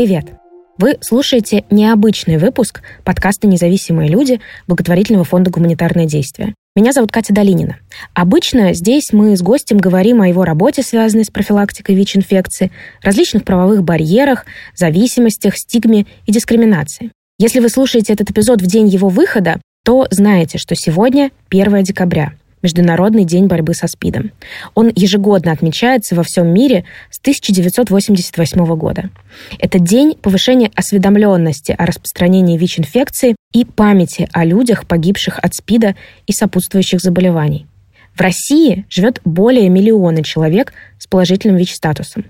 Привет! Вы слушаете необычный выпуск подкаста «Независимые люди» благотворительного фонда «Гуманитарное действие». Меня зовут Катя Долинина. Обычно здесь мы с гостем говорим о его работе, связанной с профилактикой ВИЧ-инфекции, различных правовых барьерах, зависимостях, стигме и дискриминации. Если вы слушаете этот эпизод в день его выхода, то знаете, что сегодня 1 декабря, Международный день борьбы со СПИДом. Он ежегодно отмечается во всем мире с 1988 года. Это день повышения осведомленности о распространении ВИЧ-инфекции и памяти о людях, погибших от СПИДа и сопутствующих заболеваний. В России живет более миллиона человек с положительным ВИЧ-статусом.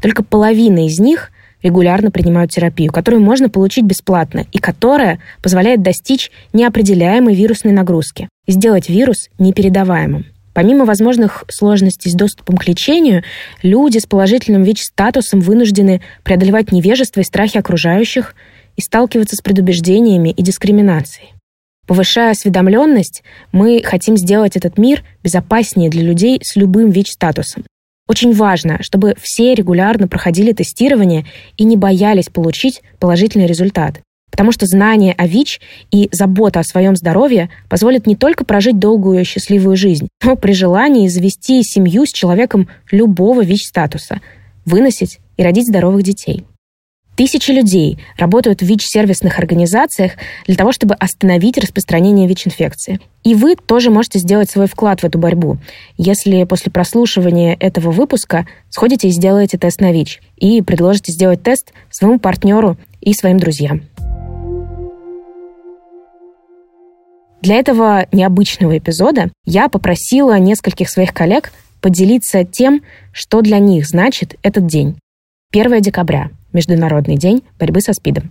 Только половина из них регулярно принимают терапию, которую можно получить бесплатно и которая позволяет достичь неопределяемой вирусной нагрузки сделать вирус непередаваемым. Помимо возможных сложностей с доступом к лечению, люди с положительным ВИЧ-статусом вынуждены преодолевать невежество и страхи окружающих и сталкиваться с предубеждениями и дискриминацией. Повышая осведомленность, мы хотим сделать этот мир безопаснее для людей с любым ВИЧ-статусом. Очень важно, чтобы все регулярно проходили тестирование и не боялись получить положительный результат. Потому что знание о ВИЧ и забота о своем здоровье позволят не только прожить долгую и счастливую жизнь, но при желании завести семью с человеком любого ВИЧ-статуса, выносить и родить здоровых детей. Тысячи людей работают в ВИЧ-сервисных организациях для того, чтобы остановить распространение ВИЧ-инфекции. И вы тоже можете сделать свой вклад в эту борьбу, если после прослушивания этого выпуска сходите и сделаете тест на ВИЧ и предложите сделать тест своему партнеру и своим друзьям. Для этого необычного эпизода я попросила нескольких своих коллег поделиться тем, что для них значит этот день. 1 декабря – Международный день борьбы со СПИДом.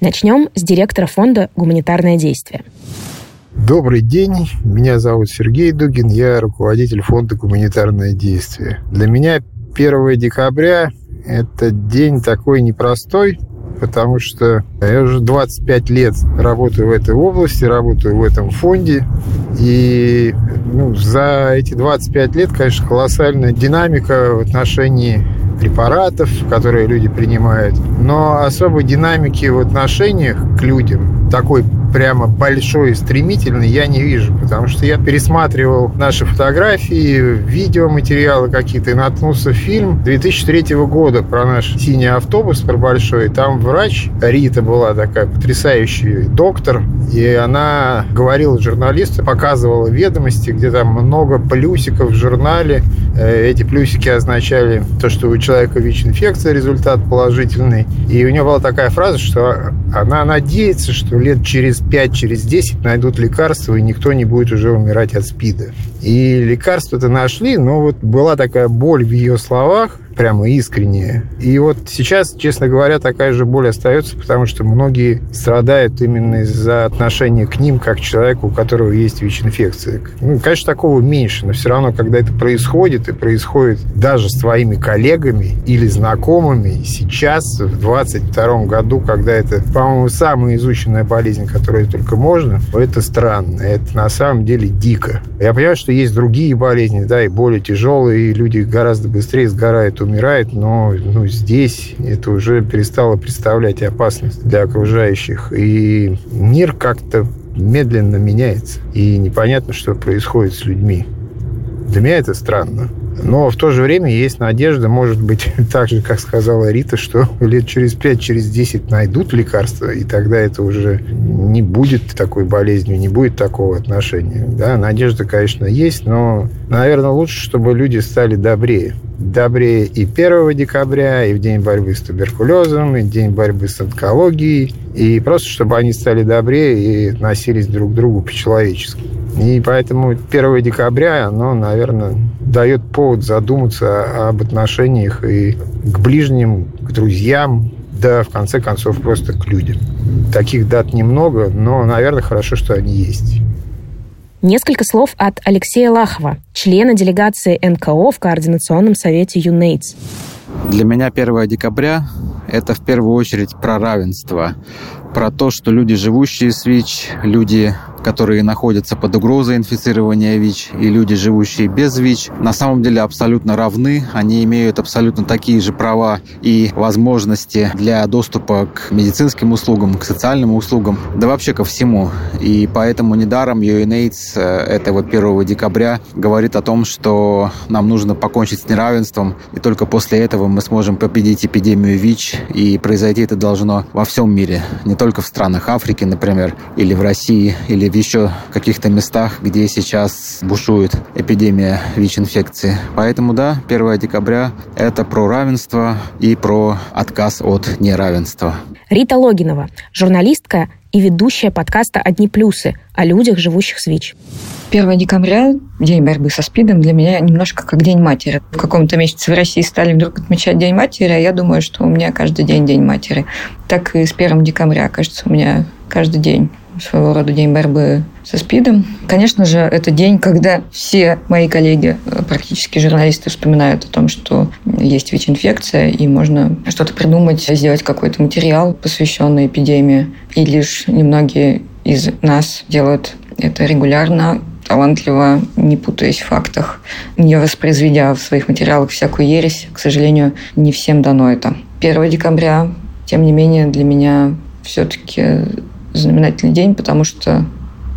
Начнем с директора фонда «Гуманитарное действие». Добрый день, меня зовут Сергей Дугин, я руководитель фонда «Гуманитарное действие». Для меня 1 декабря – это день такой непростой, потому что я уже 25 лет работаю в этой области, работаю в этом фонде, и ну, за эти 25 лет, конечно, колоссальная динамика в отношении препаратов, которые люди принимают, но особой динамики в отношениях к людям, такой прямо большой и стремительный я не вижу, потому что я пересматривал наши фотографии, видеоматериалы какие-то и наткнулся в фильм 2003 года про наш синий автобус, про большой. Там врач, Рита была такая потрясающий доктор, и она говорила журналисту, показывала ведомости, где там много плюсиков в журнале. Э, эти плюсики означали то, что у человека ВИЧ-инфекция, результат положительный. И у нее была такая фраза, что она надеется, что лет через 5, через 10 найдут лекарство, и никто не будет уже умирать от СПИДа. И лекарство-то нашли, но вот была такая боль в ее словах, прямо искренние. И вот сейчас, честно говоря, такая же боль остается, потому что многие страдают именно из-за отношения к ним, как к человеку, у которого есть ВИЧ-инфекция. Ну, конечно, такого меньше, но все равно, когда это происходит, и происходит даже с твоими коллегами или знакомыми, сейчас, в 22 году, когда это, по-моему, самая изученная болезнь, которая только можно, это странно, это на самом деле дико. Я понимаю, что есть другие болезни, да, и более тяжелые, и люди гораздо быстрее сгорают умирает, но ну, здесь это уже перестало представлять опасность для окружающих. И мир как-то медленно меняется. И непонятно, что происходит с людьми. Для меня это странно. Но в то же время есть надежда, может быть, так же, как сказала Рита, что лет через 5, через 10 найдут лекарства, и тогда это уже не будет такой болезнью, не будет такого отношения. Да, надежда, конечно, есть, но, наверное, лучше, чтобы люди стали добрее. Добрее и 1 декабря, и в день борьбы с туберкулезом, и в день борьбы с онкологией, и просто, чтобы они стали добрее и относились друг к другу по-человечески. И поэтому 1 декабря, оно, наверное, дает повод задуматься об отношениях и к ближним, к друзьям, да, в конце концов, просто к людям. Таких дат немного, но, наверное, хорошо, что они есть. Несколько слов от Алексея Лахова, члена делегации НКО в Координационном совете ЮНЕЙДС. Для меня 1 декабря – это в первую очередь про равенство, про то, что люди, живущие с ВИЧ, люди которые находятся под угрозой инфицирования ВИЧ, и люди, живущие без ВИЧ, на самом деле абсолютно равны. Они имеют абсолютно такие же права и возможности для доступа к медицинским услугам, к социальным услугам, да вообще ко всему. И поэтому недаром UNAIDS этого 1 декабря говорит о том, что нам нужно покончить с неравенством, и только после этого мы сможем победить эпидемию ВИЧ, и произойти это должно во всем мире, не только в странах Африки, например, или в России, или в еще каких-то местах, где сейчас бушует эпидемия ВИЧ-инфекции. Поэтому да, 1 декабря – это про равенство и про отказ от неравенства. Рита Логинова, журналистка и ведущая подкаста «Одни плюсы» о людях, живущих с ВИЧ. 1 декабря, День борьбы со СПИДом, для меня немножко как День матери. В каком-то месяце в России стали вдруг отмечать День матери, а я думаю, что у меня каждый день День матери. Так и с 1 декабря, кажется, у меня каждый день своего рода день борьбы со СПИДом. Конечно же, это день, когда все мои коллеги, практически журналисты, вспоминают о том, что есть ВИЧ-инфекция, и можно что-то придумать, сделать какой-то материал, посвященный эпидемии. И лишь немногие из нас делают это регулярно, талантливо, не путаясь в фактах, не воспроизведя в своих материалах всякую ересь. К сожалению, не всем дано это. 1 декабря, тем не менее, для меня все-таки знаменательный день, потому что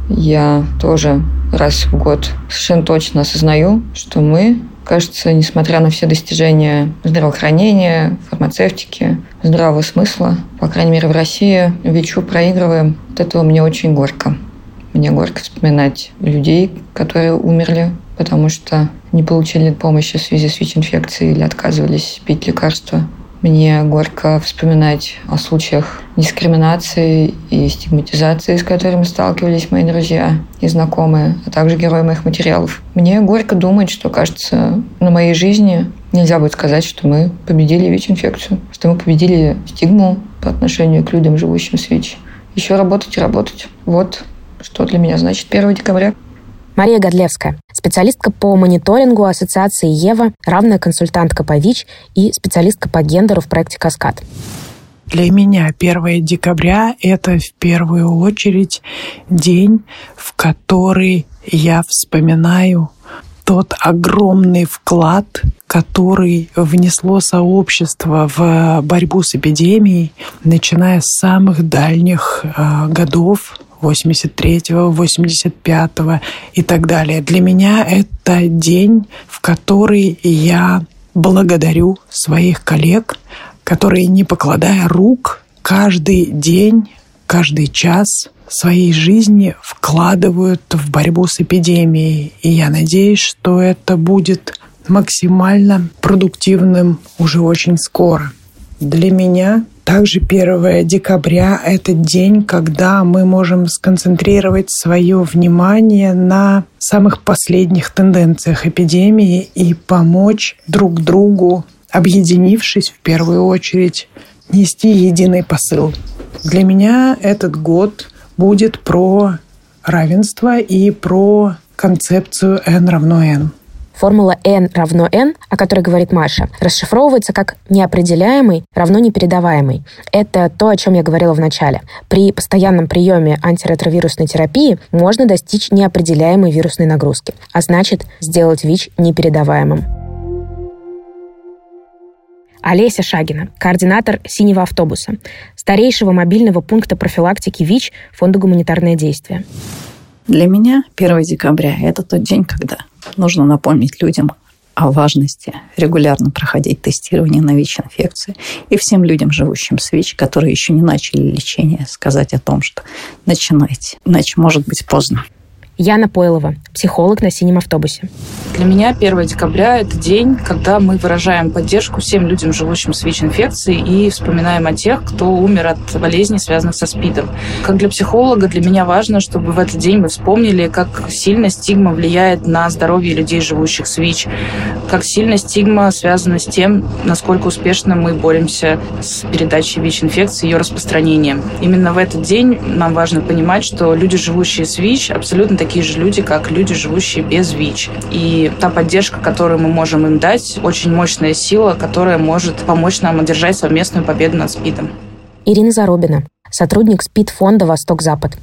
я тоже раз в год совершенно точно осознаю, что мы, кажется, несмотря на все достижения здравоохранения, фармацевтики, здравого смысла, по крайней мере в России, ВИЧу проигрываем. От этого мне очень горько. Мне горько вспоминать людей, которые умерли, потому что не получили помощи в связи с ВИЧ-инфекцией или отказывались пить лекарства. Мне горько вспоминать о случаях дискриминации и стигматизации, с которыми сталкивались мои друзья и знакомые, а также герои моих материалов. Мне горько думать, что, кажется, на моей жизни нельзя будет сказать, что мы победили ВИЧ-инфекцию, что мы победили стигму по отношению к людям, живущим с ВИЧ. Еще работать и работать. Вот что для меня значит 1 декабря. Мария Годлевская, специалистка по мониторингу Ассоциации ЕВА, равная консультантка по ВИЧ и специалистка по гендеру в проекте «Каскад». Для меня 1 декабря – это в первую очередь день, в который я вспоминаю тот огромный вклад, который внесло сообщество в борьбу с эпидемией, начиная с самых дальних э, годов 83-го, 85-го и так далее. Для меня это день, в который я благодарю своих коллег, которые, не покладая рук, каждый день, каждый час своей жизни вкладывают в борьбу с эпидемией. И я надеюсь, что это будет максимально продуктивным уже очень скоро. Для меня также 1 декабря – это день, когда мы можем сконцентрировать свое внимание на самых последних тенденциях эпидемии и помочь друг другу, объединившись в первую очередь, нести единый посыл. Для меня этот год будет про равенство и про концепцию N равно N. Формула n равно n, о которой говорит Маша, расшифровывается как неопределяемый равно непередаваемый. Это то, о чем я говорила в начале. При постоянном приеме антиретровирусной терапии можно достичь неопределяемой вирусной нагрузки, а значит сделать ВИЧ непередаваемым. Олеся Шагина, координатор «Синего автобуса», старейшего мобильного пункта профилактики ВИЧ Фонда «Гуманитарное действие». Для меня 1 декабря – это тот день, когда нужно напомнить людям о важности регулярно проходить тестирование на ВИЧ-инфекцию и всем людям, живущим с ВИЧ, которые еще не начали лечение, сказать о том, что начинайте, иначе может быть поздно. Яна Пойлова, психолог на синем автобусе. Для меня 1 декабря – это день, когда мы выражаем поддержку всем людям, живущим с ВИЧ-инфекцией, и вспоминаем о тех, кто умер от болезней, связанных со СПИДом. Как для психолога, для меня важно, чтобы в этот день мы вспомнили, как сильно стигма влияет на здоровье людей, живущих с ВИЧ, как сильно стигма связана с тем, насколько успешно мы боремся с передачей ВИЧ-инфекции и ее распространением. Именно в этот день нам важно понимать, что люди, живущие с ВИЧ, абсолютно такие же люди, как люди, живущие без ВИЧ. И та поддержка, которую мы можем им дать, очень мощная сила, которая может помочь нам одержать совместную победу над СПИДом. Ирина Заробина, сотрудник СПИД-фонда «Восток-Запад».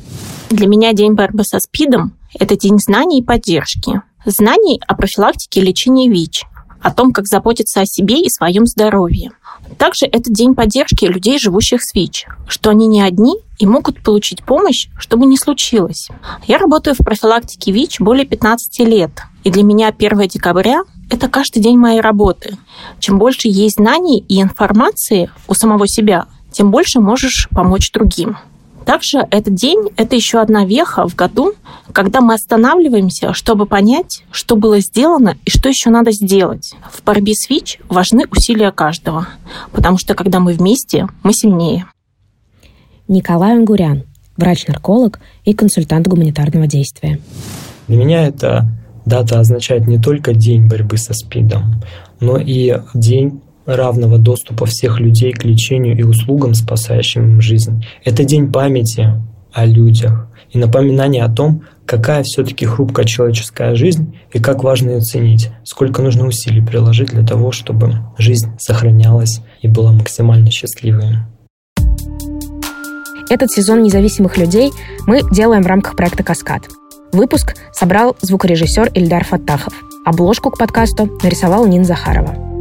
Для меня День борьбы со СПИДом – это день знаний и поддержки. Знаний о профилактике и лечении ВИЧ, о том, как заботиться о себе и своем здоровье. Также это день поддержки людей, живущих с ВИЧ, что они не одни и могут получить помощь, что бы ни случилось. Я работаю в профилактике ВИЧ более 15 лет, и для меня 1 декабря – это каждый день моей работы. Чем больше есть знаний и информации у самого себя, тем больше можешь помочь другим. Также этот день – это еще одна веха в году, когда мы останавливаемся, чтобы понять, что было сделано и что еще надо сделать. В борьбе с ВИЧ важны усилия каждого, потому что когда мы вместе, мы сильнее. Николай Ангурян, врач-нарколог и консультант гуманитарного действия. Для меня эта дата означает не только день борьбы со СПИДом, но и день равного доступа всех людей к лечению и услугам, спасающим им жизнь. Это день памяти о людях и напоминание о том, какая все-таки хрупкая человеческая жизнь и как важно ее ценить, сколько нужно усилий приложить для того, чтобы жизнь сохранялась и была максимально счастливой. Этот сезон независимых людей мы делаем в рамках проекта «Каскад». Выпуск собрал звукорежиссер Ильдар Фаттахов. Обложку к подкасту нарисовала Нина Захарова.